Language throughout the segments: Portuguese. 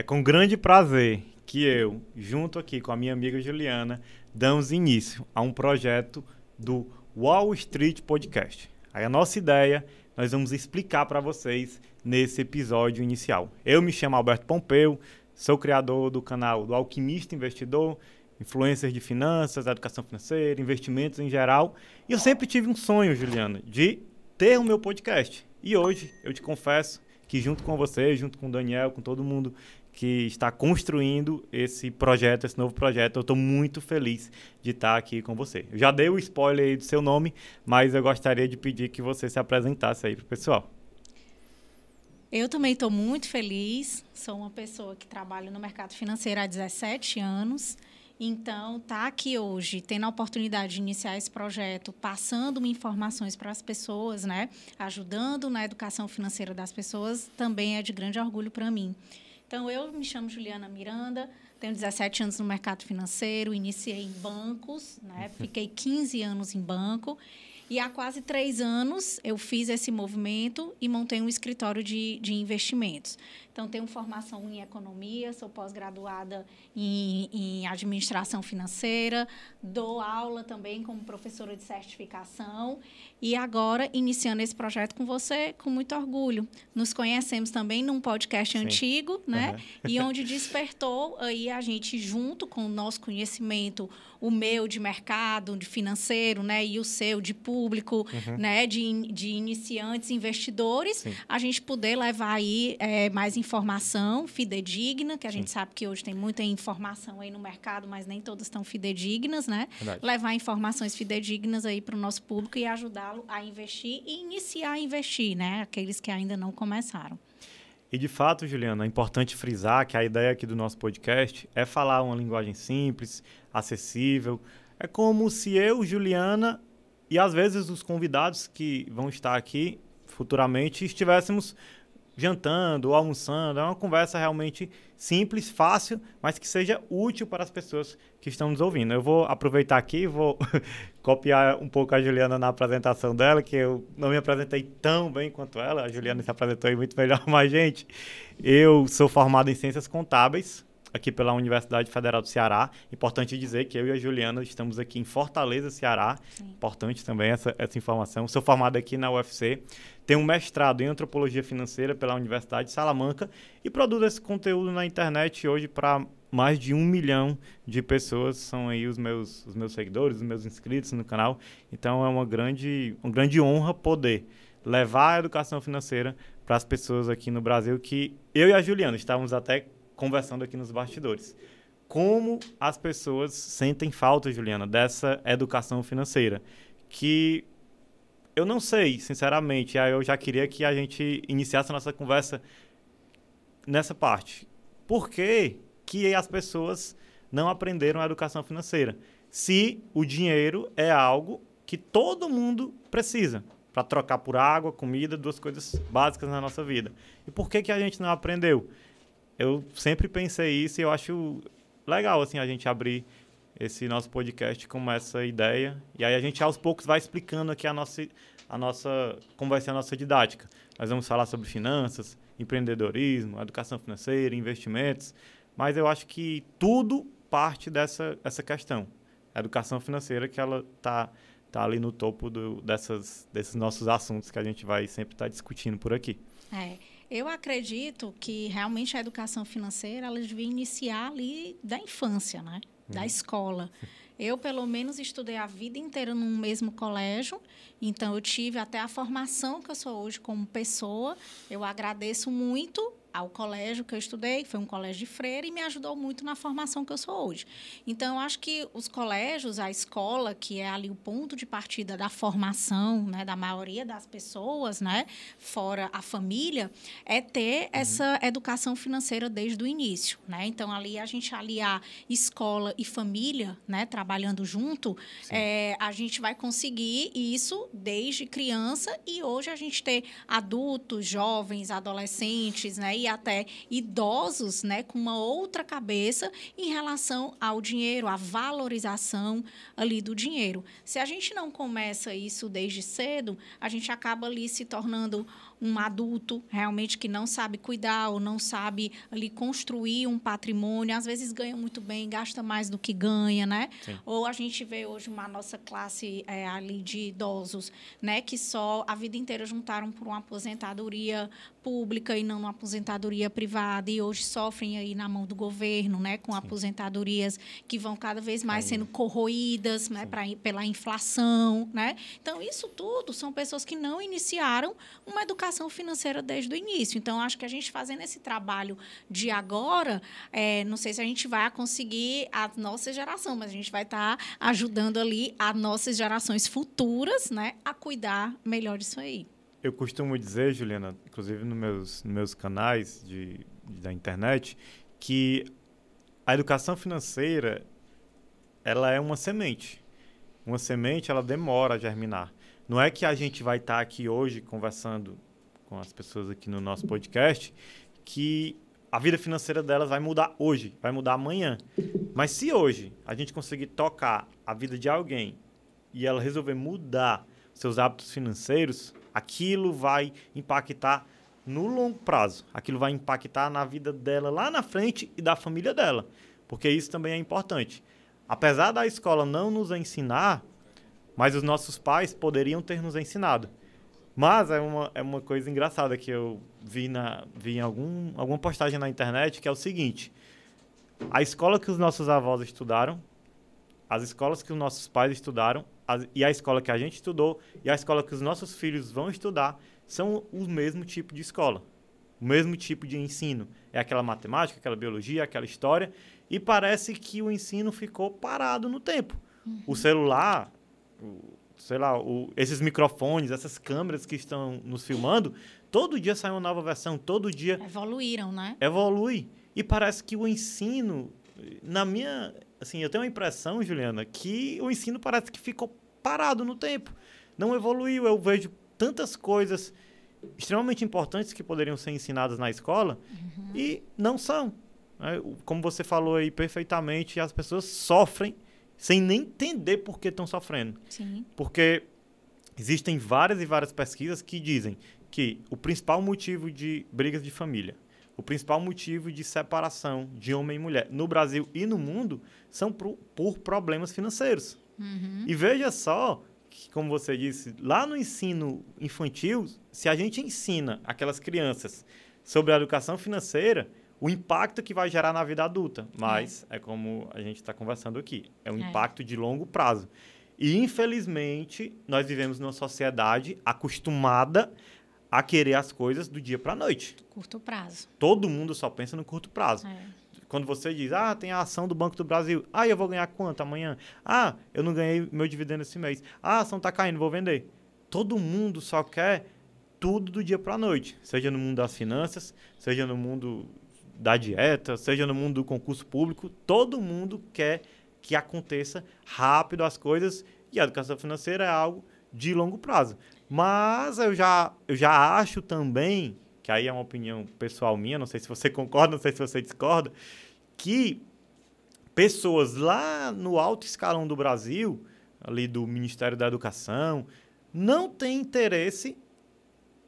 É com grande prazer que eu, junto aqui com a minha amiga Juliana, damos início a um projeto do Wall Street Podcast. Aí a nossa ideia, nós vamos explicar para vocês nesse episódio inicial. Eu me chamo Alberto Pompeu, sou criador do canal do Alquimista Investidor, influências de finanças, educação financeira, investimentos em geral. E eu sempre tive um sonho, Juliana, de ter o meu podcast. E hoje, eu te confesso que junto com você, junto com o Daniel, com todo mundo que está construindo esse projeto, esse novo projeto. Eu estou muito feliz de estar aqui com você. Eu já dei o spoiler aí do seu nome, mas eu gostaria de pedir que você se apresentasse aí para o pessoal. Eu também estou muito feliz. Sou uma pessoa que trabalha no mercado financeiro há 17 anos. Então, estar tá aqui hoje, tendo a oportunidade de iniciar esse projeto, passando informações para as pessoas, né, ajudando na educação financeira das pessoas, também é de grande orgulho para mim. Então, eu me chamo Juliana Miranda, tenho 17 anos no mercado financeiro, iniciei em bancos, né? Fiquei 15 anos em banco. E há quase três anos eu fiz esse movimento e montei um escritório de, de investimentos. Então, tenho formação em economia, sou pós-graduada em, em, administração financeira, dou aula também como professora de certificação e agora iniciando esse projeto com você com muito orgulho. Nos conhecemos também num podcast Sim. antigo, né? Uhum. E onde despertou aí a gente junto com o nosso conhecimento, o meu de mercado, de financeiro, né? E o seu de público, uhum. né? De, de iniciantes, investidores, Sim. a gente poder levar aí é, mais informação fidedigna, que a gente Sim. sabe que hoje tem muita informação aí no mercado, mas nem todas estão fidedignas, né? Verdade. Levar informações fidedignas aí para o nosso público e ajudá-lo a investir e iniciar a investir, né? Aqueles que ainda não começaram. E de fato, Juliana, é importante frisar que a ideia aqui do nosso podcast é falar uma linguagem simples, acessível. É como se eu, Juliana, e às vezes os convidados que vão estar aqui futuramente estivéssemos jantando almoçando. É uma conversa realmente simples, fácil, mas que seja útil para as pessoas que estão nos ouvindo. Eu vou aproveitar aqui, vou copiar um pouco a Juliana na apresentação dela, que eu não me apresentei tão bem quanto ela. A Juliana se apresentou muito melhor, mas, gente, eu sou formado em Ciências Contábeis, aqui pela Universidade Federal do Ceará. Importante dizer que eu e a Juliana estamos aqui em Fortaleza, Ceará. Sim. Importante também essa, essa informação. Sou formado aqui na UFC. Tenho um mestrado em Antropologia Financeira pela Universidade de Salamanca e produzo esse conteúdo na internet hoje para mais de um milhão de pessoas são aí os meus, os meus seguidores, os meus inscritos no canal. Então é uma grande, uma grande honra poder levar a educação financeira para as pessoas aqui no Brasil que eu e a Juliana estávamos até conversando aqui nos bastidores. Como as pessoas sentem falta, Juliana, dessa educação financeira? Que eu não sei, sinceramente. Aí eu já queria que a gente iniciasse a nossa conversa nessa parte. Por que, que as pessoas não aprenderam a educação financeira? Se o dinheiro é algo que todo mundo precisa para trocar por água, comida, duas coisas básicas na nossa vida. E por que, que a gente não aprendeu? Eu sempre pensei isso e eu acho legal assim a gente abrir esse nosso podcast com essa ideia e aí a gente aos poucos vai explicando aqui a nossa a nossa como vai ser a nossa didática. Nós vamos falar sobre finanças, empreendedorismo, educação financeira, investimentos, mas eu acho que tudo parte dessa essa questão. A educação financeira que ela tá tá ali no topo do, dessas desses nossos assuntos que a gente vai sempre estar tá discutindo por aqui. É. Eu acredito que realmente a educação financeira ela devia iniciar ali da infância, né? Da uhum. escola. Eu, pelo menos, estudei a vida inteira num mesmo colégio, então eu tive até a formação que eu sou hoje como pessoa. Eu agradeço muito ao colégio que eu estudei, foi um colégio de freira, e me ajudou muito na formação que eu sou hoje. Então, eu acho que os colégios, a escola, que é ali o ponto de partida da formação né, da maioria das pessoas, né, fora a família, é ter uhum. essa educação financeira desde o início. Né? Então, ali a gente aliar escola e família, né, trabalhando junto, é, a gente vai conseguir isso desde criança e hoje a gente ter adultos, jovens, adolescentes, né, e até idosos, né, com uma outra cabeça em relação ao dinheiro, à valorização ali do dinheiro. Se a gente não começa isso desde cedo, a gente acaba ali se tornando um adulto realmente que não sabe cuidar ou não sabe ali construir um patrimônio, às vezes ganha muito bem, gasta mais do que ganha, né? Sim. Ou a gente vê hoje uma nossa classe é, ali de idosos, né, que só a vida inteira juntaram por uma aposentadoria pública e não uma aposentadoria privada e hoje sofrem aí na mão do governo, né, com Sim. aposentadorias que vão cada vez mais sendo corroídas, né, pra, pela inflação, né? Então isso tudo são pessoas que não iniciaram uma educação financeira desde o início. Então acho que a gente fazendo esse trabalho de agora, é, não sei se a gente vai conseguir a nossa geração, mas a gente vai estar tá ajudando ali as nossas gerações futuras, né, a cuidar melhor disso aí eu costumo dizer, Juliana, inclusive nos meus, nos meus canais de, da internet, que a educação financeira ela é uma semente. Uma semente ela demora a germinar. Não é que a gente vai estar aqui hoje conversando com as pessoas aqui no nosso podcast que a vida financeira delas vai mudar hoje, vai mudar amanhã. Mas se hoje a gente conseguir tocar a vida de alguém e ela resolver mudar seus hábitos financeiros, aquilo vai impactar no longo prazo. Aquilo vai impactar na vida dela lá na frente e da família dela. Porque isso também é importante. Apesar da escola não nos ensinar, mas os nossos pais poderiam ter nos ensinado. Mas é uma, é uma coisa engraçada que eu vi, na, vi em algum, alguma postagem na internet, que é o seguinte. A escola que os nossos avós estudaram, as escolas que os nossos pais estudaram a, e a escola que a gente estudou e a escola que os nossos filhos vão estudar são o mesmo tipo de escola, o mesmo tipo de ensino. É aquela matemática, aquela biologia, aquela história, e parece que o ensino ficou parado no tempo. Uhum. O celular, o, sei lá, o, esses microfones, essas câmeras que estão nos filmando, todo dia sai uma nova versão, todo dia. Evoluíram, né? Evolui. E parece que o ensino, na minha. Assim, eu tenho a impressão, Juliana, que o ensino parece que ficou parado no tempo. Não evoluiu. Eu vejo tantas coisas extremamente importantes que poderiam ser ensinadas na escola uhum. e não são. Né? Como você falou aí perfeitamente, as pessoas sofrem sem nem entender por que estão sofrendo. Sim. Porque existem várias e várias pesquisas que dizem que o principal motivo de brigas de família, o principal motivo de separação de homem e mulher no Brasil e no mundo são por, por problemas financeiros. Uhum. E veja só, que, como você disse, lá no ensino infantil, se a gente ensina aquelas crianças sobre a educação financeira, o impacto que vai gerar na vida adulta. Mas é, é como a gente está conversando aqui, é um é. impacto de longo prazo. E, infelizmente, nós vivemos numa sociedade acostumada a querer as coisas do dia para a noite. Curto prazo. Todo mundo só pensa no curto prazo. É. Quando você diz, ah, tem a ação do Banco do Brasil. Ah, eu vou ganhar quanto amanhã? Ah, eu não ganhei meu dividendo esse mês. Ah, a ação está caindo, vou vender. Todo mundo só quer tudo do dia para a noite. Seja no mundo das finanças, seja no mundo da dieta, seja no mundo do concurso público. Todo mundo quer que aconteça rápido as coisas. E a educação financeira é algo de longo prazo. Mas eu já, eu já acho também que aí é uma opinião pessoal minha, não sei se você concorda, não sei se você discorda, que pessoas lá no alto escalão do Brasil, ali do Ministério da Educação, não têm interesse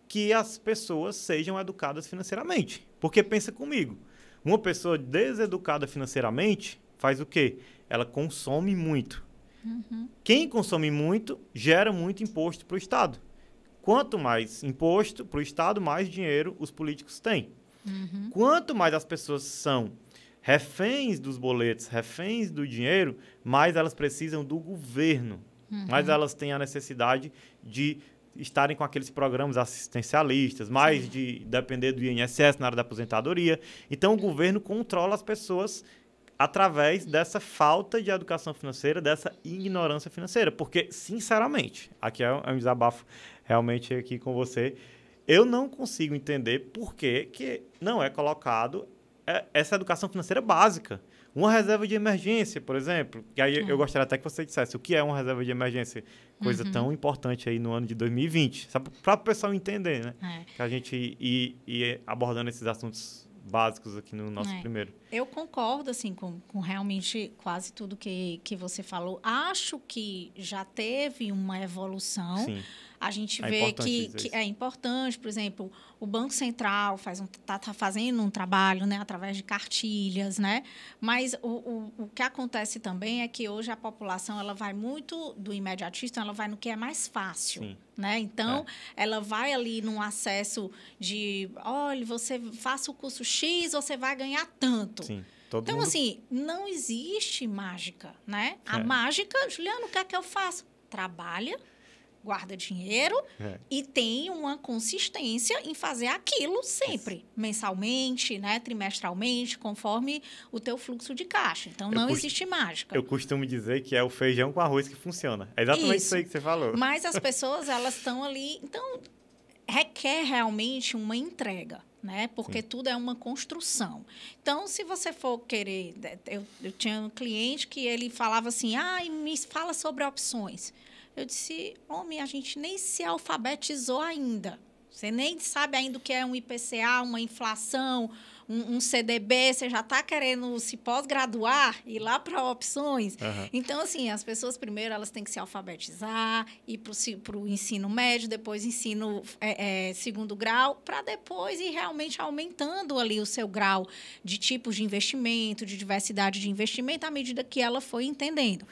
que as pessoas sejam educadas financeiramente. Porque pensa comigo, uma pessoa deseducada financeiramente faz o quê? Ela consome muito. Uhum. Quem consome muito gera muito imposto para o Estado. Quanto mais imposto para o Estado, mais dinheiro os políticos têm. Uhum. Quanto mais as pessoas são reféns dos boletos, reféns do dinheiro, mais elas precisam do governo. Uhum. Mais elas têm a necessidade de estarem com aqueles programas assistencialistas, mais Sim. de depender do INSS na área da aposentadoria. Então, o governo controla as pessoas através dessa falta de educação financeira, dessa ignorância financeira. Porque, sinceramente, aqui é um desabafo realmente aqui com você. Eu não consigo entender por que, que não é colocado é, essa educação financeira básica. Uma reserva de emergência, por exemplo. E aí uhum. eu gostaria até que você dissesse o que é uma reserva de emergência. Coisa uhum. tão importante aí no ano de 2020. Para o pessoal entender, né? É. Que a gente ir, ir abordando esses assuntos básicos aqui no nosso é. primeiro. Eu concordo, assim, com, com realmente quase tudo que, que você falou. Acho que já teve uma evolução. Sim a gente É vê que, que é importante, por exemplo, o Banco Central faz um, tá, tá fazendo um trabalho né, através de cartilhas, né? Mas o, o, o que acontece também é que hoje a população ela vai muito do imediatista, ela vai no que é mais fácil. Sim. Né? Então, ela vai ali num acesso de, olha, você faça o curso X, você vai ganhar tanto. Sim. Então, mundo... assim, não existe mágica, né? A É. mágica, Juliano, o que é que eu faço? Trabalha, guarda dinheiro É. e tem uma consistência em fazer aquilo sempre, mensalmente, né? trimestralmente, conforme o teu fluxo de caixa. Então, Eu não cost- existe mágica. Eu costumo dizer que é o feijão com arroz que funciona. É exatamente isso, Isso. aí que você falou. Mas as pessoas, elas estão ali. Então, requer realmente uma entrega, né? Porque tudo é uma construção. Então, se você for querer. Eu, eu tinha um cliente que ele falava assim: ah, me fala sobre opções. Eu disse: homem, a gente nem se alfabetizou ainda. Você nem sabe ainda o que é um IPCA, uma inflação, um, um CDB, você já está querendo se pós-graduar, ir lá para opções. Aham. Então, assim, as pessoas primeiro elas têm que se alfabetizar, ir para o ensino médio, depois ensino é, é, segundo grau, para depois ir realmente aumentando ali o seu grau de tipos de investimento, de diversidade de investimento, à medida que ela foi entendendo.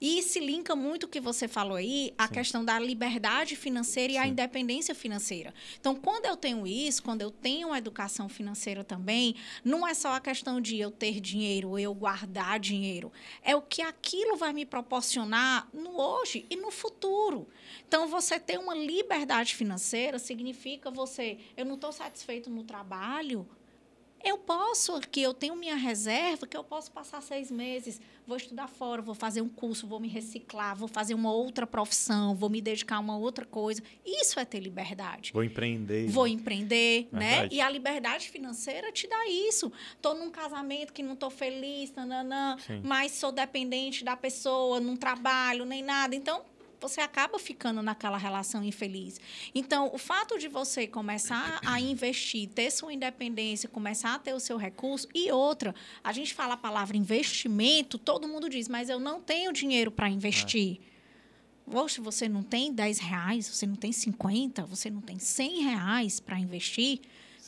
E se linka muito o que você falou aí, a Sim. questão da liberdade financeira e a Sim. independência financeira. Então, quando eu tenho isso, quando eu tenho a educação financeira também, não é só a questão de eu ter dinheiro ou eu guardar dinheiro. É o que aquilo vai me proporcionar no hoje e no futuro. Então, você ter uma liberdade financeira significa você, eu não estou satisfeito no trabalho, eu posso aqui, eu tenho minha reserva, que eu posso passar seis meses, vou estudar fora, vou fazer um curso, vou me reciclar, vou fazer uma outra profissão, vou me dedicar a uma outra coisa. Isso é ter liberdade. Vou empreender. Vou empreender, né? Verdade. E a liberdade financeira te dá isso. Tô num casamento que não tô feliz, nananã, Sim. mas sou dependente da pessoa, não trabalho, nem nada. Então, você acaba ficando naquela relação infeliz. Então, o fato de você começar a investir, ter sua independência, começar a ter o seu recurso e outra, a gente fala a palavra investimento, todo mundo diz, mas eu não tenho dinheiro para investir. Poxa, você não tem 10 reais, você não tem 50, você não tem 100 reais para investir?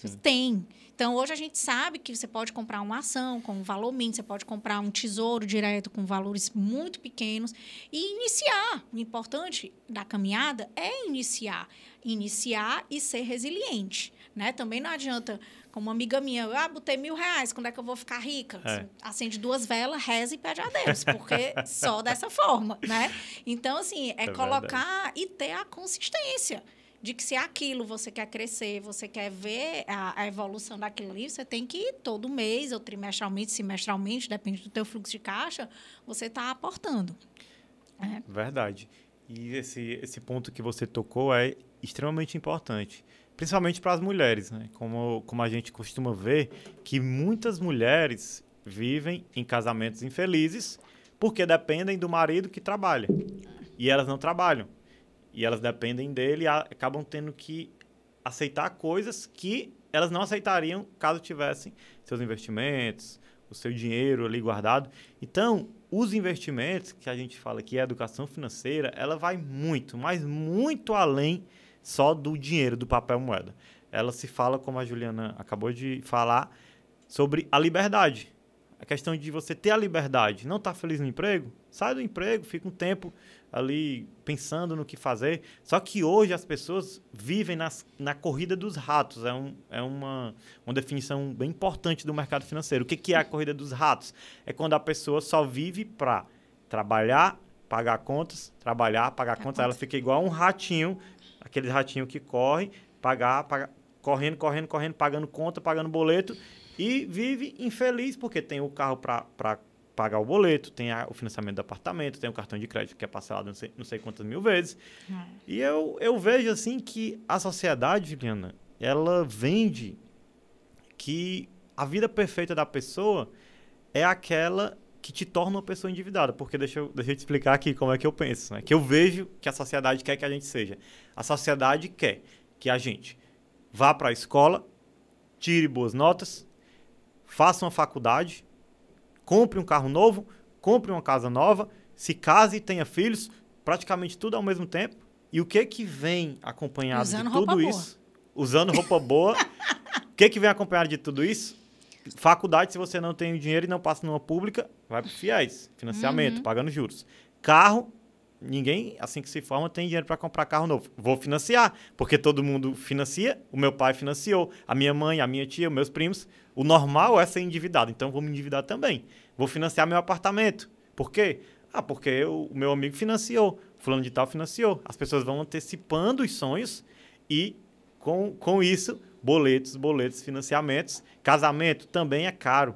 Sim. Tem. Então, hoje a gente sabe que você pode comprar uma ação com um valor mínimo, você pode comprar um tesouro direto com valores muito pequenos e iniciar. O importante da caminhada é iniciar. Iniciar e ser resiliente. Né? Também não adianta, como uma amiga minha, ah, botei mil reais, quando é que eu vou ficar rica? É. Acende duas velas, reza e pede a Deus, porque só dessa forma, né? Então, assim, é, É colocar e ter a consistência de que se aquilo você quer crescer, você quer ver a, a evolução daquilo ali, você tem que todo mês, ou trimestralmente, semestralmente, depende do teu fluxo de caixa, você está aportando. É. Verdade. E esse, esse ponto que você tocou é extremamente importante. Principalmente para as mulheres, né? Como, como a gente costuma ver, que muitas mulheres vivem em casamentos infelizes porque dependem do marido que trabalha. E elas não trabalham. E elas dependem dele a- acabam tendo que aceitar coisas que elas não aceitariam caso tivessem seus investimentos, o seu dinheiro ali guardado. Então, os investimentos, que a gente fala que é educação financeira, ela vai muito, mas muito além só do dinheiro, do papel moeda. Ela se fala, como a Juliana acabou de falar, sobre a liberdade. A questão de você ter a liberdade, não estar feliz no emprego, sai do emprego, fica um tempo ali pensando no que fazer. Só que hoje as pessoas vivem nas, na corrida dos ratos. É, um, é uma, uma definição bem importante do mercado financeiro. O que, que é a corrida dos ratos? É quando a pessoa só vive para trabalhar, pagar contas, trabalhar, pagar contas. Ela contas. fica igual um ratinho, aquele ratinho que corre, pagar, pagar correndo, correndo, correndo, pagando conta, pagando boleto e vive infeliz porque tem o carro para pagar o boleto, tem a- o financiamento do apartamento, tem o cartão de crédito que é parcelado não sei, não sei quantas mil vezes. E eu, eu vejo assim que a sociedade, Juliana, ela vende que a vida perfeita da pessoa é aquela que te torna uma pessoa endividada. Porque deixa eu, deixa eu te explicar aqui como é que eu penso. Né? Que eu vejo que a sociedade quer que a gente seja. A sociedade quer que a gente vá para a escola, tire boas notas, faça uma faculdade, compre um carro novo, compre uma casa nova, se case e tenha filhos, praticamente tudo ao mesmo tempo, E o que que vem acompanhado Usando de tudo isso? Usando roupa boa. o que que vem acompanhado de tudo isso? Faculdade, se você não tem dinheiro e não passa numa pública, vai para fiéis, financiamento, Uhum. pagando juros. Carro, ninguém, assim que se forma, tem dinheiro para comprar carro novo. Vou financiar, porque todo mundo financia. O meu pai financiou, a minha mãe, a minha tia, os meus primos. O normal é ser endividado, então vou me endividar também. Vou financiar meu apartamento. Por quê? Ah, porque eu- o meu amigo financiou, fulano de tal financiou. As pessoas vão antecipando os sonhos e, com, com isso, boletos, boletos, financiamentos. Casamento também é caro.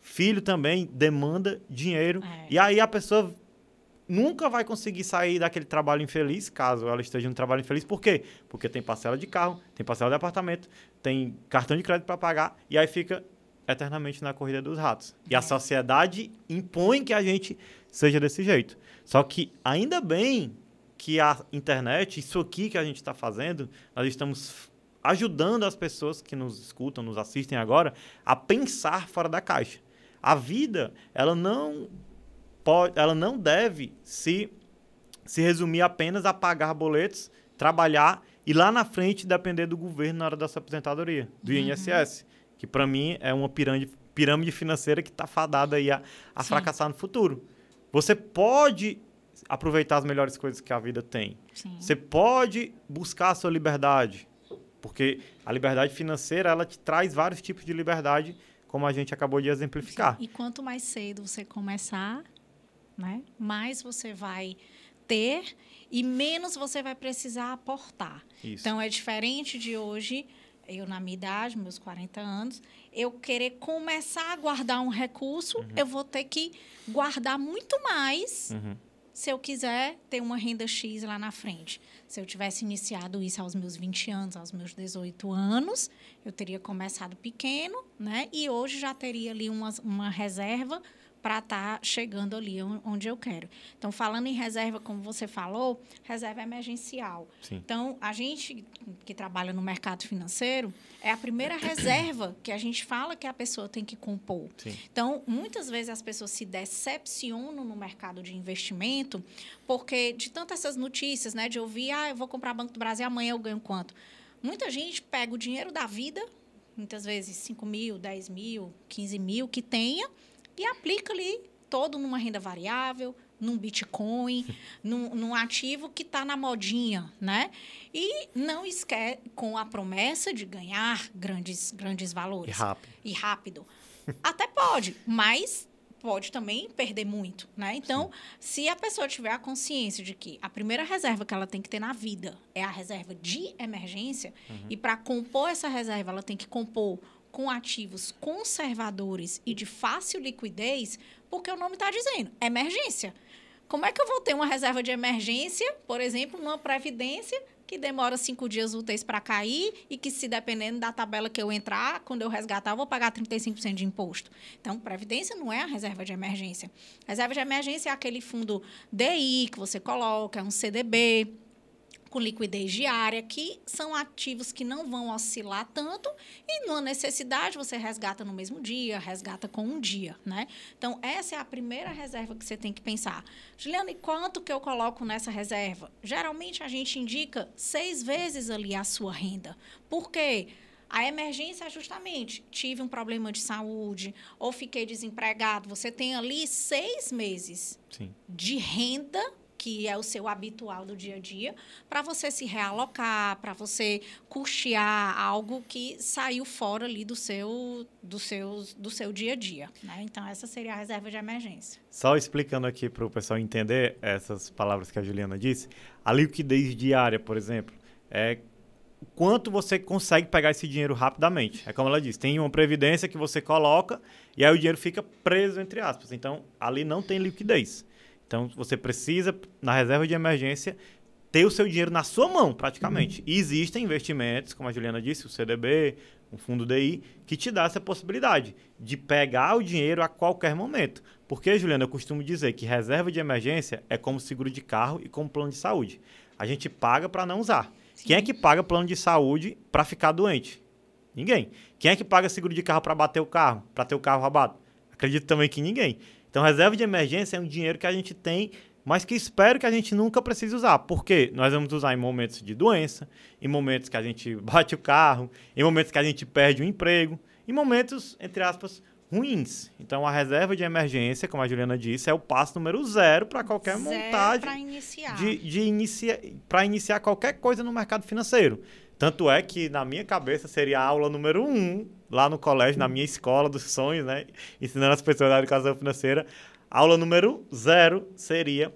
Filho também demanda dinheiro. É. E aí a pessoa nunca vai conseguir sair daquele trabalho infeliz, caso ela esteja no trabalho infeliz. Por quê? Porque tem parcela de carro, tem parcela de apartamento, tem cartão de crédito para pagar e aí fica eternamente na corrida dos ratos. E a sociedade impõe que a gente seja desse jeito. Só que ainda bem que a internet, isso aqui que a gente está fazendo, nós estamos ajudando as pessoas que nos escutam, nos assistem agora, a pensar fora da caixa. A vida, ela não pode, ela não deve se se resumir apenas a pagar boletos, trabalhar e lá na frente depender do governo na hora da sua aposentadoria, do INSS, que para mim é uma pirâmide, pirâmide financeira que está fadada aí a, a Sim. fracassar no futuro. Você pode aproveitar as melhores coisas que a vida tem. Sim. Você pode buscar a sua liberdade, porque a liberdade financeira ela te traz vários tipos de liberdade, como a gente acabou de exemplificar. E quanto mais cedo você começar, né, mais você vai ter e menos você vai precisar aportar. Isso. Então é diferente de hoje, eu na minha idade, meus 40 anos, eu querer começar a guardar um recurso, eu vou ter que guardar muito mais Uhum. se eu quiser ter uma renda X lá na frente. Se eu tivesse iniciado isso aos meus 20 anos, aos meus 18 anos, eu teria começado pequeno, né? E hoje já teria ali uma, uma reserva para estar chegando ali on- onde eu quero. Então, falando em reserva, como você falou, reserva emergencial. Sim. Então, a gente que trabalha no mercado financeiro, é a primeira reserva que a gente fala que a pessoa tem que compor. Sim. Então, muitas vezes as pessoas se decepcionam no mercado de investimento, porque de tantas essas notícias, né, de ouvir, ah, eu vou comprar Banco do Brasil, amanhã eu ganho quanto? Muita gente pega o dinheiro da vida, muitas vezes 5 mil, 10 mil, 15 mil que tenha, e aplica ali todo numa renda variável, num Bitcoin, num, num ativo que está na modinha, né? E não esquece, com a promessa de ganhar grandes, grandes E valores rápido. e rápido. Até pode, mas pode também perder muito, né? Então, se a pessoa tiver a consciência de que a primeira reserva que ela tem que ter na vida é a reserva de emergência, e para compor essa reserva ela tem que compor com ativos conservadores e de fácil liquidez, porque o nome está dizendo emergência. Como é que eu vou ter uma reserva de emergência, por exemplo, numa previdência que demora cinco dias úteis para cair e que, se dependendo da tabela que eu entrar, quando eu resgatar, eu vou pagar 35% de imposto. Então, previdência não é a reserva de emergência. Reserva de emergência é aquele fundo DI que você coloca, é um CDB com liquidez diária, que são ativos que não vão oscilar tanto e, numa necessidade, você resgata no mesmo dia, resgata com um dia, né? Então, essa é a primeira reserva que você tem que pensar. Juliana, e quanto que eu coloco nessa reserva? Geralmente, a gente indica seis vezes ali a sua renda. Por quê? A emergência é justamente, tive um problema de saúde ou fiquei desempregado. Você tem ali seis meses Sim. de renda, que é o seu habitual do dia a dia, para você se realocar, para você custear algo que saiu fora ali do seu, do seu, do seu dia a dia. Né? Então, essa seria a reserva de emergência. Só explicando aqui para o pessoal entender essas palavras que a Juliana disse, a liquidez diária, por exemplo, é o quanto você consegue pegar esse dinheiro rapidamente. É como ela disse, tem uma previdência que você coloca e aí o dinheiro fica preso, entre aspas. Então, ali não tem liquidez. Então, você precisa, na reserva de emergência, ter o seu dinheiro na sua mão, praticamente. E existem investimentos, como a Juliana disse, o CDB, um fundo DI, que te dá essa possibilidade de pegar o dinheiro a qualquer momento. Porque, Juliana, eu costumo dizer que reserva de emergência é como seguro de carro e como plano de saúde. A gente paga para não usar. Quem é que paga plano de saúde para ficar doente? Ninguém. Quem é que paga seguro de carro para bater o carro, para ter o carro roubado? Acredito também que ninguém. Então, reserva de emergência é um dinheiro que a gente tem mas que espero que a gente nunca precise usar. Porque nós vamos usar em momentos de doença, em momentos que a gente bate o carro, em momentos que a gente perde o emprego, em momentos, entre aspas, ruins. Então, a reserva de emergência, como a Juliana disse, é o passo número zero para qualquer zero montagem. Para iniciar. De, de inicia, para iniciar qualquer coisa no mercado financeiro. Tanto é que, na minha cabeça, seria a aula número um, lá no colégio, na minha escola dos sonhos, né? Ensinando as pessoas a educação financeira. Aula número zero seria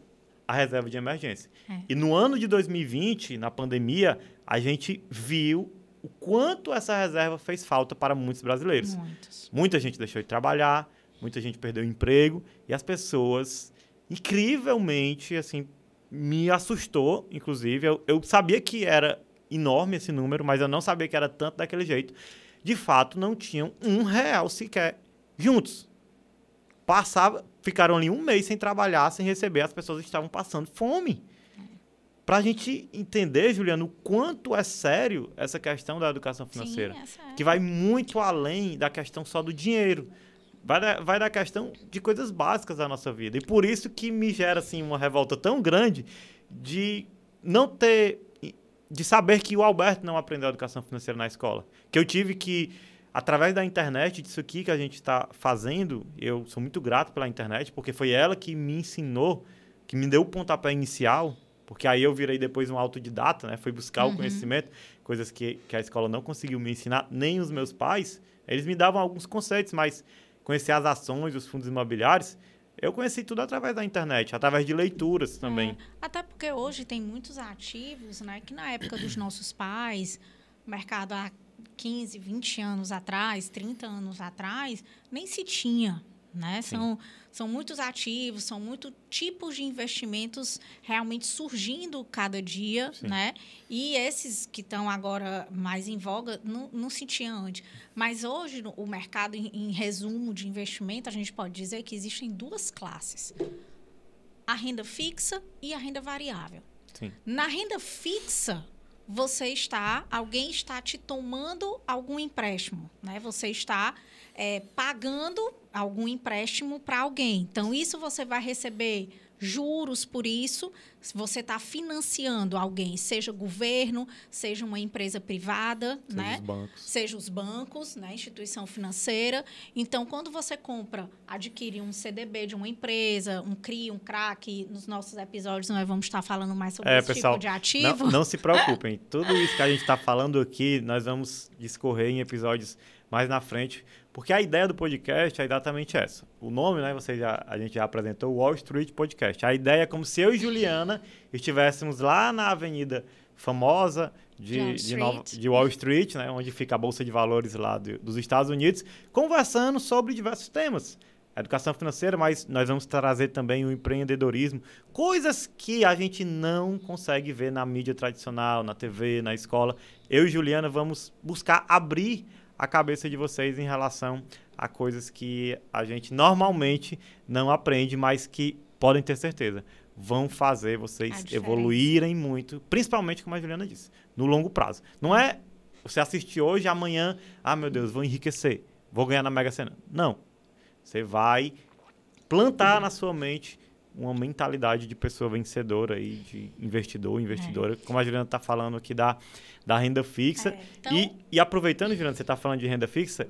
a reserva de emergência. É. E no ano de 2020, na pandemia, a gente viu o quanto essa reserva fez falta para muitos brasileiros. Muitos. Muita gente deixou de trabalhar, muita gente perdeu o emprego e as pessoas, incrivelmente, assim, me assustou, inclusive. Eu, eu sabia que era enorme esse número, mas eu não sabia que era tanto daquele jeito. De fato, não tinham um real sequer juntos. Passava, ficaram ali um mês sem trabalhar, sem receber, as pessoas estavam passando fome. Para a gente entender, Juliano, o quanto é sério essa questão da educação financeira. Sim, é que vai muito além da questão só do dinheiro. Vai da, vai da questão de coisas básicas da nossa vida. E por isso que me gera assim, uma revolta tão grande de não ter de saber que o Alberto não aprendeu educação financeira na escola. Que eu tive que, através da internet, disso aqui que a gente está fazendo, eu sou muito grato pela internet, porque foi ela que me ensinou, que me deu o pontapé inicial, porque aí eu virei depois um autodidata, né? Fui buscar uhum. o conhecimento, coisas que, que a escola não conseguiu me ensinar, nem os meus pais. Eles me davam alguns conceitos, mas conhecer as ações, os fundos imobiliários, eu conheci tudo através da internet, através de leituras também. É, até porque hoje tem muitos ativos, né? Que na época dos nossos pais, mercado há 15, 20 anos atrás, 30 anos atrás, nem se tinha. Né? São, são muitos ativos, são muitos tipos de investimentos realmente surgindo cada dia, Sim. né? E esses que estão agora mais em voga, não, não se tinha antes. Mas hoje, o mercado, em, em resumo de investimento, a gente pode dizer que existem duas classes. A renda fixa e a renda variável. Sim. Na renda fixa, você está, alguém está te tomando algum empréstimo, né? Você está é, pagando algum empréstimo para alguém. Então, isso você vai receber juros por isso. Se você está financiando alguém, seja governo, seja uma empresa privada, seja né? Os bancos. Seja os bancos, né? Instituição financeira. Então, quando você compra, adquire um CDB de uma empresa, um CRI, um CRAC, nos nossos episódios nós vamos estar falando mais sobre é, esse pessoal, tipo de ativo. Não, não se preocupem. Tudo isso que a gente está falando aqui, nós vamos discorrer em episódios mais na frente, porque a ideia do podcast é exatamente essa. O nome, né, você já, a gente já apresentou, Wall Street Podcast. A ideia é como se eu e Juliana estivéssemos lá na avenida famosa de, de, Nova, de, Wall Street, né, onde fica a Bolsa de Valores lá do, dos Estados Unidos, conversando sobre diversos temas. Educação financeira, mas nós vamos trazer também o empreendedorismo, coisas que a gente não consegue ver na mídia tradicional, na TV, na escola. Eu e Juliana vamos buscar abrir a cabeça de vocês em relação a coisas que a gente normalmente não aprende, mas que podem ter certeza vão fazer vocês evoluírem muito, principalmente como a Juliana disse, no longo prazo. Não é você assistir hoje, amanhã, ah, meu Deus, vou enriquecer, vou ganhar na Mega Sena. Não. Você vai plantar na sua mente uma mentalidade de pessoa vencedora e de investidor, investidora, é. como a Juliana está falando aqui da, da renda fixa. É, então... e, e aproveitando, Juliana, você está falando de renda fixa,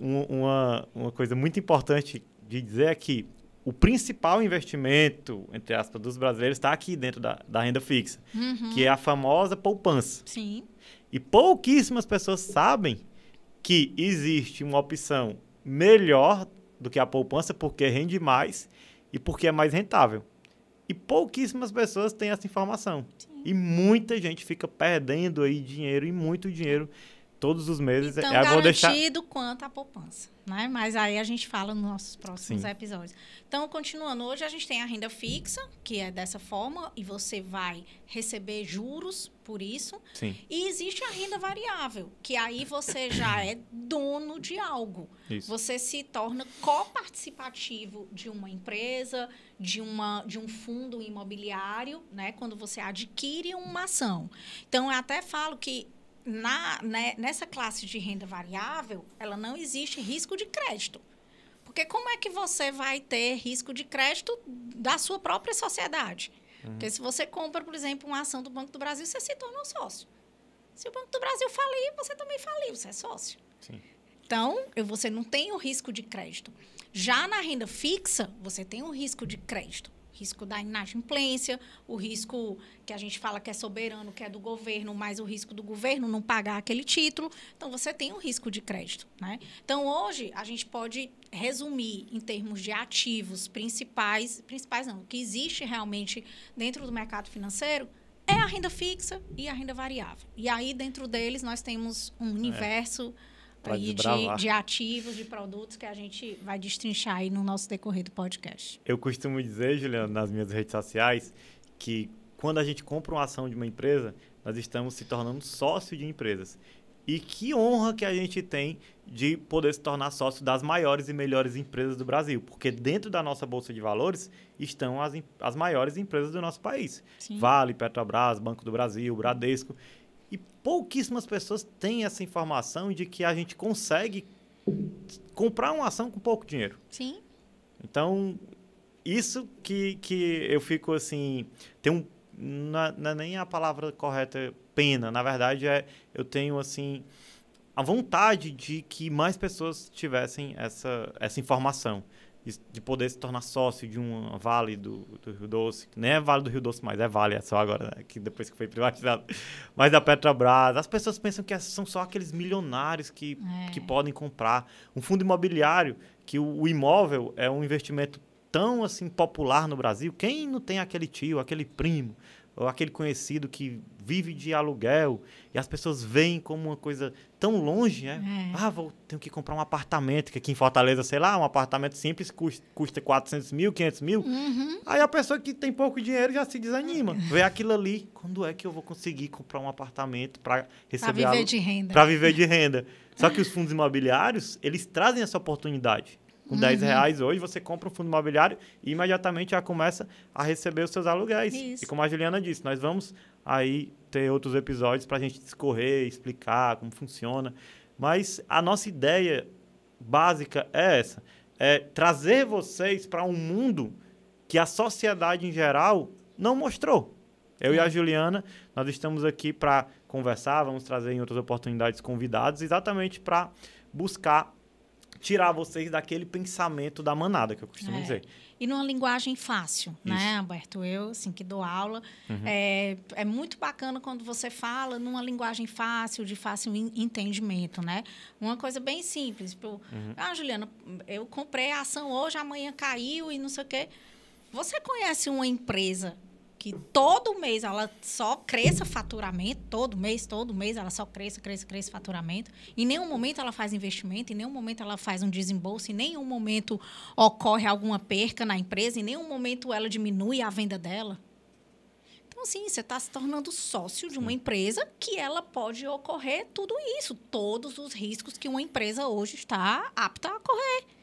um, uma, uma coisa muito importante de dizer é que o principal investimento, entre aspas, dos brasileiros está aqui dentro da, da renda fixa, uhum. que é a famosa poupança. Sim. E pouquíssimas pessoas sabem que existe uma opção melhor do que a poupança, porque rende mais e porque é mais rentável. E pouquíssimas pessoas têm essa informação. Sim. E muita gente fica perdendo aí dinheiro e muito dinheiro todos os meses. Então, eu vou deixar... quanto a poupança, né? Mas aí a gente fala nos nossos próximos Sim. episódios. Então, continuando, hoje a gente tem a renda fixa, que é dessa forma, e você vai receber juros por isso. Sim. E existe a renda variável, que aí você já é dono de algo. Isso. Você se torna coparticipativo de uma empresa, de, uma, de um fundo imobiliário, né? Quando você adquire uma ação. Então, eu até falo que na, né, nessa classe de renda variável, ela não existe risco de crédito. Porque como é que você vai ter risco de crédito da sua própria sociedade? Uhum. Porque se você compra, por exemplo, uma ação do Banco do Brasil, você se torna um sócio. Se o Banco do Brasil falir, você também faliu, você é sócio. Sim. Então, você não tem o risco de crédito. Já na renda fixa, você tem o risco de crédito risco da inadimplência, o risco que a gente fala que é soberano, que é do governo, mas o risco do governo não pagar aquele título. Então, você tem um risco de crédito. Né? Então, hoje, a gente pode resumir em termos de ativos principais, principais não, que existe realmente dentro do mercado financeiro, é a renda fixa e a renda variável. E aí, dentro deles, nós temos um é. universo... É aí de, de, ativos, de produtos que a gente vai destrinchar aí no nosso decorrer do podcast. Eu costumo dizer, Juliana, nas minhas redes sociais, que quando a gente compra uma ação de uma empresa, nós estamos se tornando sócio de empresas. E que honra que a gente tem de poder se tornar sócio das maiores e melhores empresas do Brasil. Porque dentro da nossa Bolsa de Valores estão as, as maiores empresas do nosso país. Sim. Vale, Petrobras, Banco do Brasil, Bradesco. Pouquíssimas pessoas têm essa informação de que a gente consegue comprar uma ação com pouco dinheiro. Sim. Então, isso que, que eu fico assim. Tem um. Não é, nem a palavra correta, pena. Na verdade, é eu tenho assim a vontade de que mais pessoas tivessem essa, essa informação de poder se tornar sócio de um vale do, do, Rio Doce, que nem é Vale do Rio Doce mais, é Vale, é só agora, né? que depois que foi privatizado, mas da Petrobras. As pessoas pensam que são só aqueles milionários que, é. que podem comprar. Um fundo imobiliário, que o, o imóvel é um investimento tão assim popular no Brasil, quem não tem aquele tio, aquele primo, ou aquele conhecido que vive de aluguel e as pessoas veem como uma coisa tão longe, né? É. Ah, vou, tenho que comprar um apartamento, que aqui em Fortaleza, sei lá, um apartamento simples custa, custa 400 mil, 500 mil. Uhum. Aí a pessoa que tem pouco dinheiro já se desanima. Vê aquilo ali, quando é que eu vou conseguir comprar um apartamento para receber... Para viver de renda. Para viver de renda. Só que os fundos imobiliários, eles trazem essa oportunidade. Com uhum. 10 reais hoje, você compra um fundo imobiliário e imediatamente já começa a receber os seus aluguéis. Isso. E como a Juliana disse, nós vamos aí ter outros episódios para a gente discorrer, explicar como funciona. Mas a nossa ideia básica é essa: é trazer vocês para um mundo que a sociedade em geral não mostrou. Eu e a Juliana, nós estamos aqui para conversar, vamos trazer em outras oportunidades convidados, exatamente para buscar tirar vocês daquele pensamento da manada, que eu costumo é. dizer. E numa linguagem fácil, né, Isso. né, Alberto? Eu, assim, que dou aula, uhum. é, é muito bacana quando você fala numa linguagem fácil, de fácil entendimento, né? Uma coisa bem simples. Tipo, uhum. Ah, Juliana, eu comprei a ação hoje, amanhã caiu e não sei o quê. Você conhece uma empresa que todo mês ela só cresça faturamento, todo mês, todo mês ela só cresça, cresça, cresça faturamento. Em nenhum momento ela faz investimento, em nenhum momento ela faz um desembolso, em nenhum momento ocorre alguma perca na empresa, em nenhum momento ela diminui a venda dela. Então, assim, você está se tornando sócio de uma empresa que ela pode ocorrer tudo isso, todos os riscos que uma empresa hoje está apta a correr.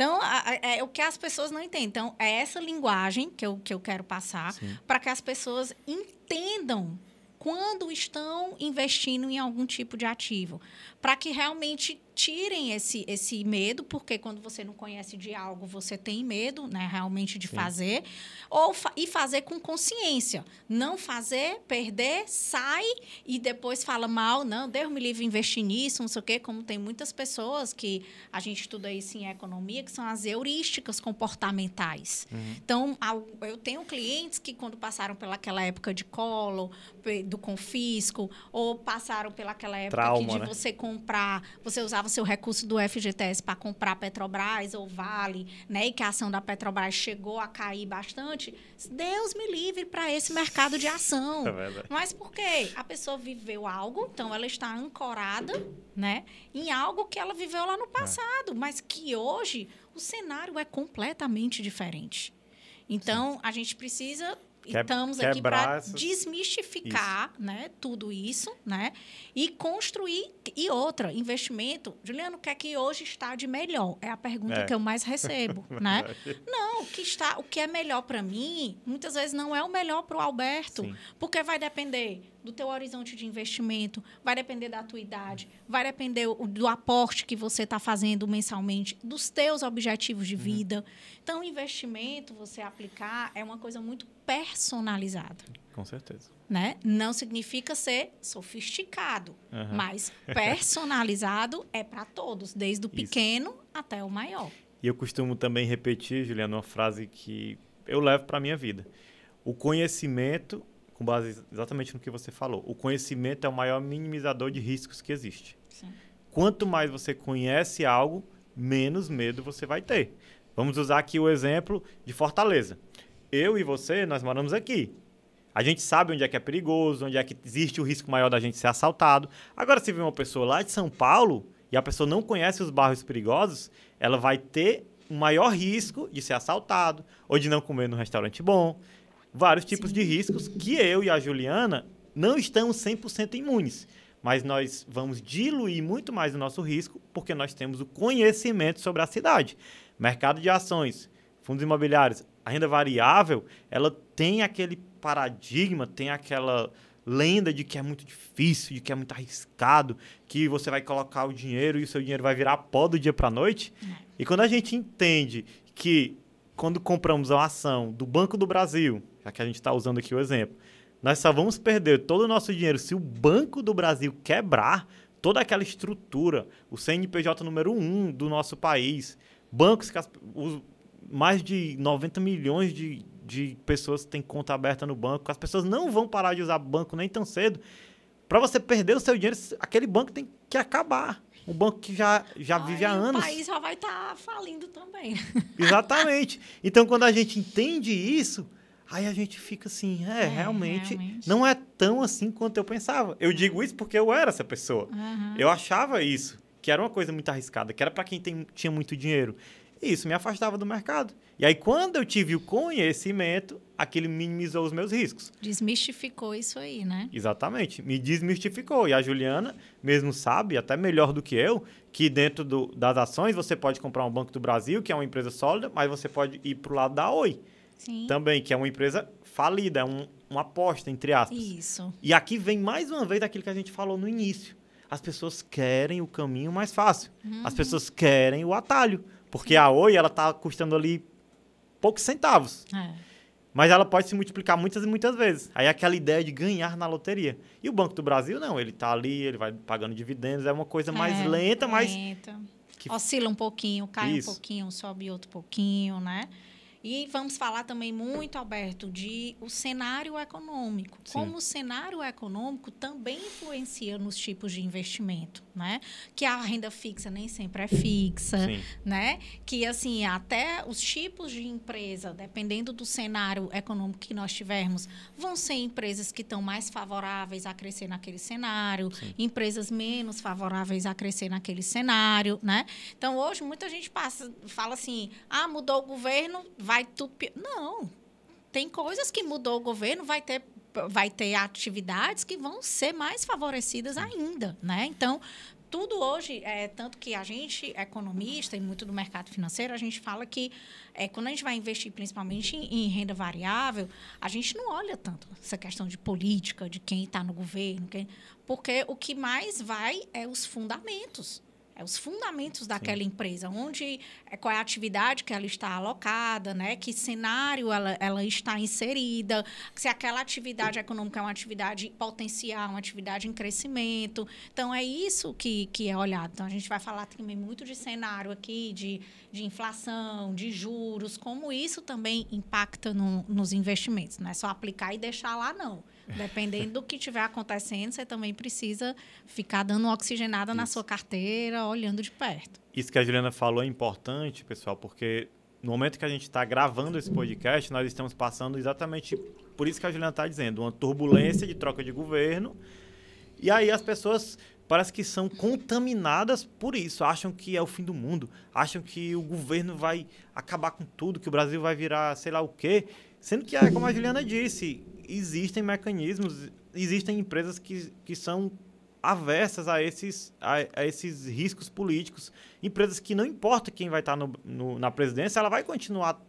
Então, é o que as pessoas não entendem. Então, é essa linguagem que eu, que eu quero passar para que as pessoas entendam quando estão investindo em algum tipo de ativo. Para que realmente tirem esse, esse medo, porque quando você não conhece de algo, você tem medo, né, realmente de Sim. fazer, ou fa e fazer com consciência. Não fazer, perder, sai e depois fala mal, não, Deus me livre investir nisso, não sei o quê, como tem muitas pessoas que a gente estuda isso em economia, que são as heurísticas comportamentais. Uhum. Então, eu tenho clientes que quando passaram pelaquela época de colo, do confisco, ou passaram pelaquela época Trauma, de né? você comprar, você usava seu recurso do FGTS para comprar Petrobras ou Vale, né, e que a ação da Petrobras chegou a cair bastante, Deus me livre para esse mercado de ação. É Mas por quê? A pessoa viveu algo, então ela está ancorada, né, em algo que ela viveu lá no é. passado, é. mas que hoje o cenário é completamente diferente. Então, Sim. a gente precisa estamos aqui para desmistificar né, tudo isso né, e construir. E outra, investimento. Juliano, o que é que hoje está de melhor? É a pergunta é. que eu mais recebo. né? Não, o que, está, o que é melhor para mim, muitas vezes não é o melhor para o Alberto, Sim. porque vai depender do teu horizonte de investimento, vai depender da tua idade, vai depender do aporte que você está fazendo mensalmente, dos teus objetivos de uhum. vida. Uhum. Então, investimento, você aplicar, é uma coisa muito personalizada. Com certeza. Né? Não significa ser sofisticado, uhum. mas personalizado é para todos, desde o pequeno Isso. até o maior. E eu costumo também repetir, Juliana, uma frase que eu levo para a minha vida. O conhecimento com base exatamente no que você falou. O conhecimento é o maior minimizador de riscos que existe. Sim. Quanto mais você conhece algo, menos medo você vai ter. Vamos usar aqui o exemplo de Fortaleza. Eu e você, nós moramos aqui. A gente sabe onde é que é perigoso, onde é que existe o risco maior da gente ser assaltado. Agora, se vem uma pessoa lá de São Paulo e a pessoa não conhece os bairros perigosos, ela vai ter um maior risco de ser assaltado ou de não comer num restaurante bom vários tipos Sim. de riscos que eu e a Juliana não estamos 100% imunes. Mas nós vamos diluir muito mais o nosso risco porque nós temos o conhecimento sobre a cidade. Mercado de ações, fundos imobiliários, a renda variável, ela tem aquele paradigma, tem aquela lenda de que é muito difícil, de que é muito arriscado, que você vai colocar o dinheiro e o seu dinheiro vai virar pó do dia para a noite. É. E quando a gente entende que quando compramos a ação do Banco do Brasil, já que a gente está usando aqui o exemplo, nós só vamos perder todo o nosso dinheiro se o Banco do Brasil quebrar toda aquela estrutura, o CNPJ número um do nosso país, bancos que as, os, mais de 90 milhões de, de pessoas têm conta aberta no banco, as pessoas não vão parar de usar banco nem tão cedo. Para você perder o seu dinheiro, aquele banco tem que acabar. Um banco que já, já vive há anos. O país já vai estar tá falindo também. Exatamente. Então, quando a gente entende isso, Aí a gente fica assim, é, é realmente, realmente, não é tão assim quanto eu pensava. Eu digo isso porque eu era essa pessoa. Uhum. Eu achava isso, que era uma coisa muito arriscada, que era para quem tem, tinha muito dinheiro. E isso me afastava do mercado. E aí, quando eu tive o conhecimento, aquilo minimizou os meus riscos. Desmistificou isso aí, né? Exatamente, me desmistificou. E a Juliana mesmo sabe, até melhor do que eu, que dentro do, das ações você pode comprar um Banco do Brasil, que é uma empresa sólida, mas você pode ir para o lado da Oi Sim. também, que é uma empresa falida, é um, uma aposta, entre aspas. Isso. E aqui vem mais uma vez daquilo que a gente falou no início. As pessoas querem o caminho mais fácil. Uhum. As pessoas querem o atalho. Porque a Oi, ela está custando ali poucos centavos. É. Mas ela pode se multiplicar muitas e muitas vezes. Aí é aquela ideia de ganhar na loteria. E o Banco do Brasil, não. Ele está ali, ele vai pagando dividendos. É uma coisa mais é, lenta, mas... Lenta. Que... Oscila um pouquinho, cai Isso. um pouquinho, sobe outro pouquinho, né? E vamos falar também muito, Alberto, de o cenário econômico. Sim. Como o cenário econômico também influencia nos tipos de investimento, né? Que a renda fixa nem sempre é fixa, Sim. né? Que assim, até os tipos de empresa, dependendo do cenário econômico que nós tivermos, vão ser empresas que estão mais favoráveis a crescer naquele cenário, Sim. empresas menos favoráveis a crescer naquele cenário, né? Então, hoje muita gente passa, fala assim: "Ah, mudou o governo, vai tudo. Não. Tem coisas que mudou o governo, vai ter vai ter atividades que vão ser mais favorecidas ainda, né? Então, tudo hoje, é, tanto que a gente, economista e muito do mercado financeiro, a gente fala que é, quando a gente vai investir principalmente em, em, renda variável, a gente não olha tanto essa questão de política, de quem está no governo, quem, porque o que mais vai é os fundamentos é os fundamentos daquela Sim. empresa, onde é, qual é a atividade que ela está alocada, né? Que cenário ela, ela está inserida, se aquela atividade econômica é uma atividade potencial, uma atividade em crescimento. Então é isso que, que é olhado. Então a gente vai falar também muito de cenário aqui, de, de inflação, de juros, como isso também impacta no, nos investimentos. Não é só aplicar e deixar lá, não. Dependendo do que estiver acontecendo, você também precisa ficar dando oxigenada Isso. na sua carteira, olhando de perto. Isso que a Juliana falou é importante, pessoal, porque no momento que a gente está gravando esse podcast, nós estamos passando exatamente por isso que a Juliana está dizendo, uma turbulência de troca de governo. E aí as pessoas parece que são contaminadas por isso, acham que é o fim do mundo, acham que o governo vai acabar com tudo, que o Brasil vai virar sei lá o quê. Sendo que, é, como a Juliana disse, existem mecanismos, existem empresas que, que são aversas a esses, a, a, esses riscos políticos. Empresas que não importa quem vai estar no, no, na presidência, ela vai continuar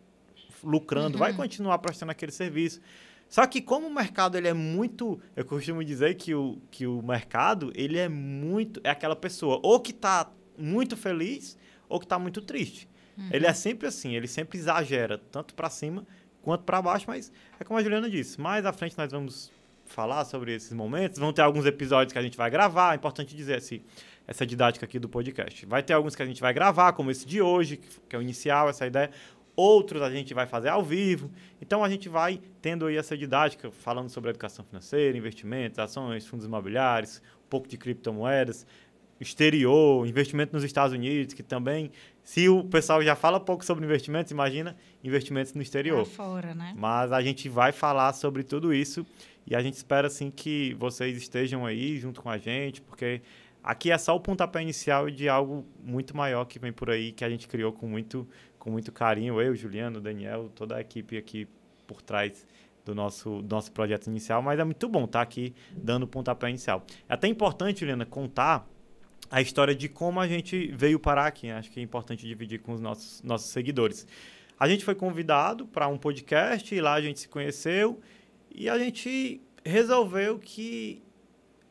lucrando, uhum. vai continuar prestando aquele serviço. Só que como o mercado ele é muito, eu costumo dizer que o, que o mercado ele é muito, é aquela pessoa ou que está muito feliz ou que está muito triste. Uhum. Ele é sempre assim, ele sempre exagera, tanto para cima quanto para baixo, mas é como a Juliana disse, mais à frente nós vamos falar sobre esses momentos. Vão ter alguns episódios que a gente vai gravar. É importante dizer assim, essa didática aqui do podcast. Vai ter alguns que a gente vai gravar, como esse de hoje, que é o inicial, essa ideia. Outros a gente vai fazer ao vivo. Então a gente vai tendo aí essa didática, falando sobre educação financeira, investimentos, ações, fundos imobiliários, um pouco de criptomoedas, exterior, investimento nos Estados Unidos, que também, se o pessoal já fala pouco sobre investimentos, imagina investimentos no exterior. Lá fora, né? Mas a gente vai falar sobre tudo isso e a gente espera, assim, que vocês estejam aí junto com a gente, porque aqui é só o pontapé inicial de algo muito maior que vem por aí, que a gente criou com muito, com muito carinho. Eu, Juliano, Daniel, toda a equipe aqui por trás do nosso, do nosso projeto inicial. Mas é muito bom estar aqui dando o pontapé inicial. É até importante, Juliana, contar a história de como a gente veio parar aqui. Né? Acho que é importante dividir com os nossos, nossos seguidores. A gente foi convidado para um podcast e lá a gente se conheceu e a gente resolveu que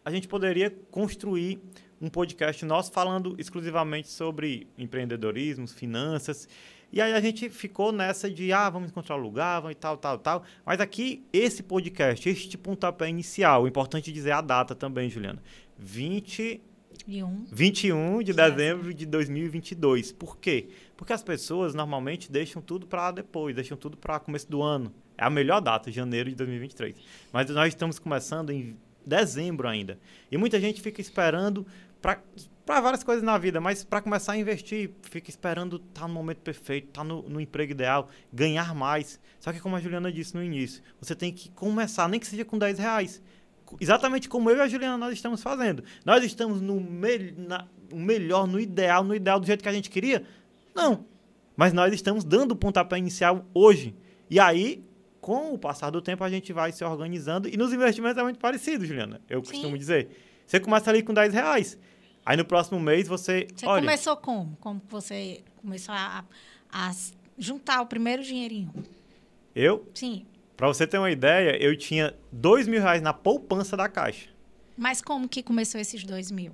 a gente poderia construir um podcast nosso falando exclusivamente sobre empreendedorismo, finanças. E aí a gente ficou nessa de, ah, vamos encontrar lugar, vamos e tal, tal, tal. Mas aqui, esse podcast, este pontapé inicial, importante dizer a data também, Juliana. 20... 21. 21 de dezembro de 2022. Por quê? Porque as pessoas normalmente deixam tudo para depois, deixam tudo para começo do ano. É a melhor data, janeiro de 2023. Mas nós estamos começando em dezembro ainda. E muita gente fica esperando para várias coisas na vida, mas para começar a investir, fica esperando estar tá no momento perfeito, estar tá no, no, emprego ideal, ganhar mais. Só que como a Juliana disse no início, você tem que começar, nem que seja com 10 reais. Exatamente como eu e a Juliana nós estamos fazendo. Nós estamos no, me, na, melhor, no ideal, no ideal do jeito que a gente queria? Não. Mas nós estamos dando o pontapé inicial hoje. E aí, com o passar do tempo, a gente vai se organizando. E nos investimentos é muito parecido, Juliana. Eu Sim. costumo dizer. Você começa ali com 10 reais. Aí no próximo mês você. Você olha, começou como? Como você começou a, a juntar o primeiro dinheirinho? Eu? Sim. Para você ter uma ideia, eu tinha dois mil reais na poupança da Caixa. Mas como que começou esses dois mil?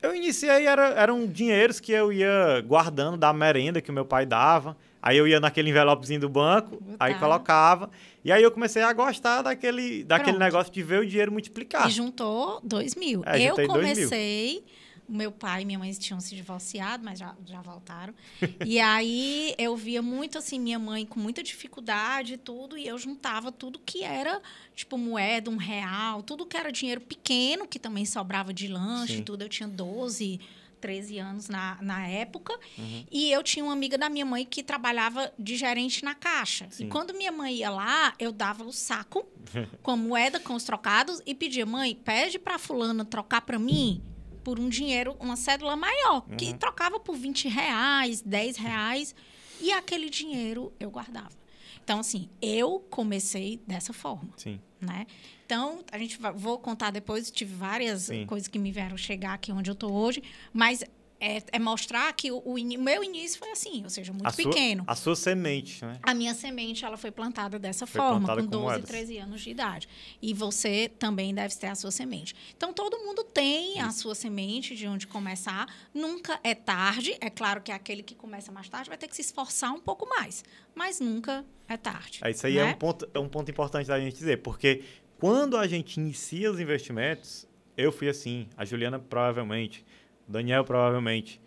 Eu iniciei, era, eram dinheiros que eu ia guardando da merenda que o meu pai dava. Aí eu ia naquele envelopezinho do banco, Botar. aí colocava. E aí eu comecei a gostar daquele, daquele negócio de ver o dinheiro multiplicar. E juntou dois mil. É, eu comecei meu pai e minha mãe tinham se divorciado, mas já, já voltaram. e aí eu via muito assim minha mãe com muita dificuldade e tudo, e eu juntava tudo que era tipo moeda, um real, tudo que era dinheiro pequeno, que também sobrava de lanche e tudo. Eu tinha 12, 13 anos na, na época. Uhum. E eu tinha uma amiga da minha mãe que trabalhava de gerente na caixa. Sim. E quando minha mãe ia lá, eu dava o saco com moeda, com os trocados e pedia: mãe, pede para fulano trocar para mim por um dinheiro, uma cédula maior, uhum. que trocava por 20 reais, 10 reais, e aquele dinheiro eu guardava. Então, assim, eu comecei dessa forma. Sim. Né? Então, a gente vai, vou contar depois, tive várias Sim. coisas que me vieram chegar aqui onde eu estou hoje, mas é, é, mostrar que o, o, meu início foi assim, ou seja, muito a pequeno. Sua, a sua semente, né? A minha semente, ela foi plantada dessa foi forma, plantada com 12, moedas. 13 anos de idade. E você também deve ter a sua semente. Então, todo mundo tem Isso. a sua semente de onde começar. Nunca é tarde. É claro que aquele que começa mais tarde vai ter que se esforçar um pouco mais. Mas nunca é tarde. É, isso aí é né? é, um ponto, é um ponto importante da gente dizer, porque quando a gente inicia os investimentos, eu fui assim, a Juliana provavelmente Daniel provavelmente,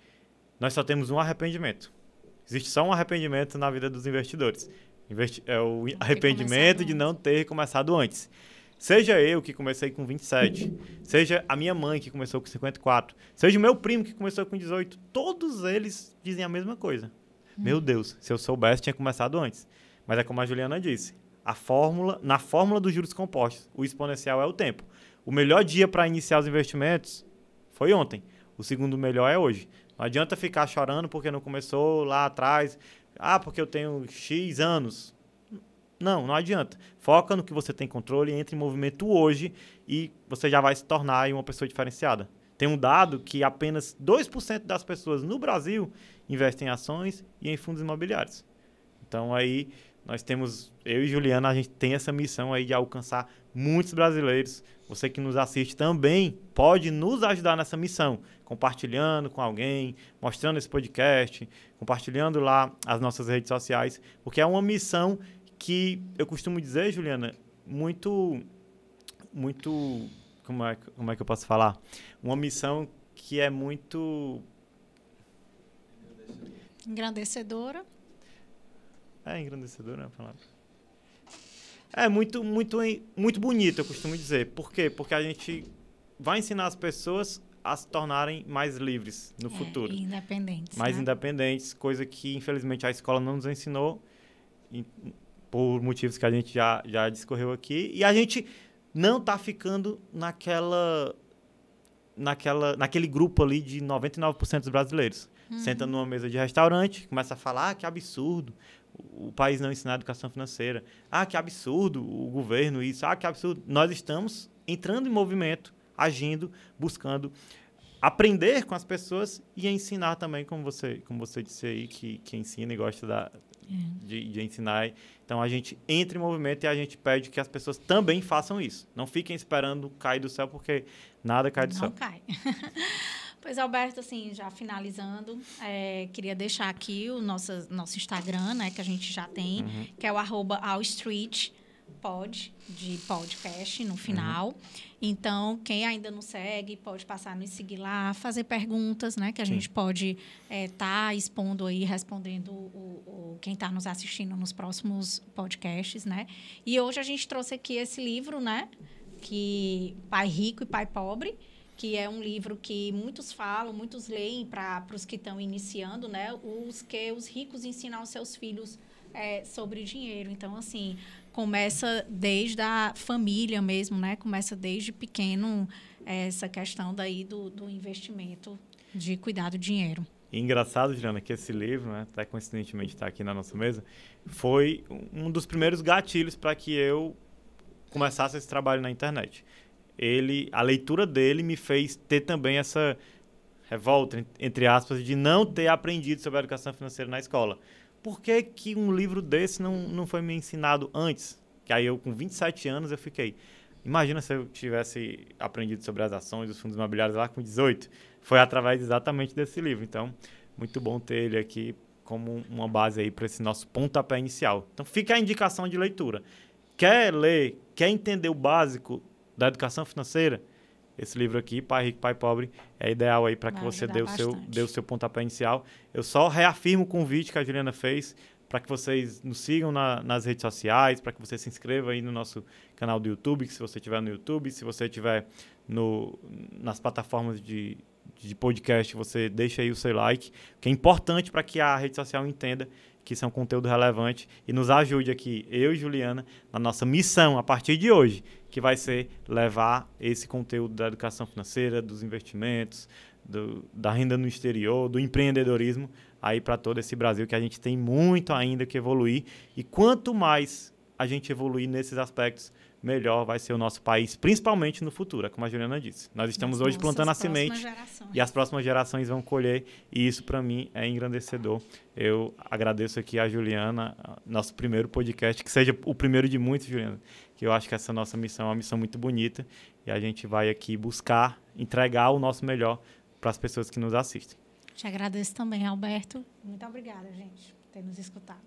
nós só temos um arrependimento. Existe só um arrependimento na vida dos investidores. Investi é o arrependimento de não ter começado antes. Seja eu que comecei com 27, seja a minha mãe que começou com 54, seja o meu primo que começou com 18, todos eles dizem a mesma coisa. Hum. Meu Deus, se eu soubesse, tinha começado antes. Mas é como a Juliana disse, a fórmula, na fórmula dos juros compostos, o exponencial é o tempo. O melhor dia para iniciar os investimentos foi ontem. O segundo melhor é hoje. Não adianta ficar chorando porque não começou lá atrás. Ah, porque eu tenho X anos. Não, não adianta. Foca no que você tem controle, entre em movimento hoje e você já vai se tornar uma pessoa diferenciada. Tem um dado que apenas 2% das pessoas no Brasil investem em ações e em fundos imobiliários. Então aí nós temos, eu e Juliana, a gente tem essa missão aí de alcançar muitos brasileiros. Você que nos assiste também pode nos ajudar nessa missão, compartilhando com alguém, mostrando esse podcast, compartilhando lá as nossas redes sociais, porque é uma missão que eu costumo dizer, Juliana, muito muito como é, como é que eu posso falar? Uma missão que é muito engrandecedora. É, engrandecedora é a palavra. É muito, muito, muito bonito, eu costumo dizer. Por quê? Porque a gente vai ensinar as pessoas a se tornarem mais livres no é, futuro. Independentes. Mais né? independentes, coisa que infelizmente a escola não nos ensinou, por motivos que a gente já, já discorreu aqui. E a gente não está ficando naquela, naquela, naquele grupo ali de 99% dos brasileiros. Uhum. Senta numa mesa de restaurante, começa a falar ah, que absurdo, o país não ensinar educação financeira. Ah, que absurdo o governo isso. Ah, que absurdo. Nós estamos entrando em movimento, agindo, buscando aprender com as pessoas e ensinar também, como você, como você disse aí, que, que ensina e gosta da, é. de, de ensinar. Então a gente entra em movimento e a gente pede que as pessoas também façam isso. Não fiquem esperando cair do céu, porque nada cai do não céu. Não cai. Pois, Alberto, assim, já finalizando, é, queria deixar aqui o nosso, nosso Instagram, né, que a gente já tem, uhum. que é o arroba Pod, de podcast no final. Uhum. Então, quem ainda não segue, pode passar a nos seguir lá, fazer perguntas, né? Que a Sim. gente pode estar é, tá expondo aí, respondendo o, o quem está nos assistindo nos próximos podcasts, né? E hoje a gente trouxe aqui esse livro, né? Que Pai Rico e Pai Pobre, que é um livro que muitos falam, muitos leem para os que estão iniciando, né? Os que os ricos ensinam aos seus filhos é, sobre dinheiro. Então, assim, começa desde a família mesmo, né? Começa desde pequeno é, essa questão daí do, do investimento de cuidar do dinheiro. E engraçado, Juliana, que esse livro, né, até coincidentemente está aqui na nossa mesa, foi um dos primeiros gatilhos para que eu começasse esse trabalho na internet ele, a leitura dele me fez ter também essa revolta, entre aspas, de não ter aprendido sobre a educação financeira na escola. Por que, que um livro desse não, não foi me ensinado antes? Que aí eu, com 27 anos, eu fiquei... Imagina se eu tivesse aprendido sobre as ações dos fundos imobiliários lá com 18. Foi através exatamente desse livro. Então, muito bom ter ele aqui como uma base aí para esse nosso pontapé inicial. Então, fica a indicação de leitura. Quer ler, quer entender o básico da educação financeira, esse livro aqui, Pai Rico, Pai Pobre, é ideal aí para que você dê o, seu, dê o seu pontapé inicial. Eu só reafirmo o convite que a Juliana fez para que vocês nos sigam na, nas redes sociais, para que você se inscreva aí no nosso canal do YouTube, se você estiver no YouTube, se você estiver no, nas plataformas de, de podcast, você deixa aí o seu like, que é importante para que a rede social entenda que um conteúdo relevante e nos ajude aqui, eu e Juliana, na nossa missão a partir de hoje, que vai ser levar esse conteúdo da educação financeira, dos investimentos, do, da renda no exterior, do empreendedorismo aí para todo esse Brasil que a gente tem muito ainda que evoluir. E quanto mais a gente evoluir nesses aspectos, melhor vai ser o nosso país, principalmente no futuro, é como a Juliana disse. Nós estamos hoje plantando a semente gerações. e as próximas gerações vão colher, e isso para mim é engrandecedor. Eu agradeço aqui a Juliana, nosso primeiro podcast, que seja o primeiro de muitos, Juliana, que eu acho que essa nossa missão é uma missão muito bonita e a gente vai aqui buscar entregar o nosso melhor para as pessoas que nos assistem. Te agradeço também, Alberto. Muito obrigada, gente, por ter nos escutado.